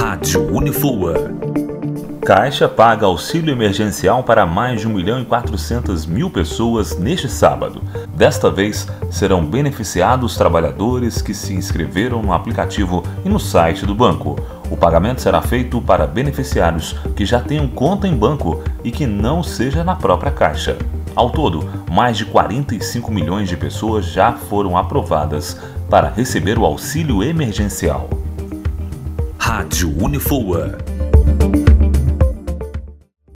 Rádio Unifoa. Caixa paga auxílio emergencial para mais de 1 milhão e 400 mil pessoas neste sábado. Desta vez, serão beneficiados trabalhadores que se inscreveram no aplicativo e no site do banco. O pagamento será feito para beneficiários que já tenham conta em banco e que não seja na própria Caixa. Ao todo, mais de 45 milhões de pessoas já foram aprovadas para receber o auxílio emergencial. Rádio Unifoa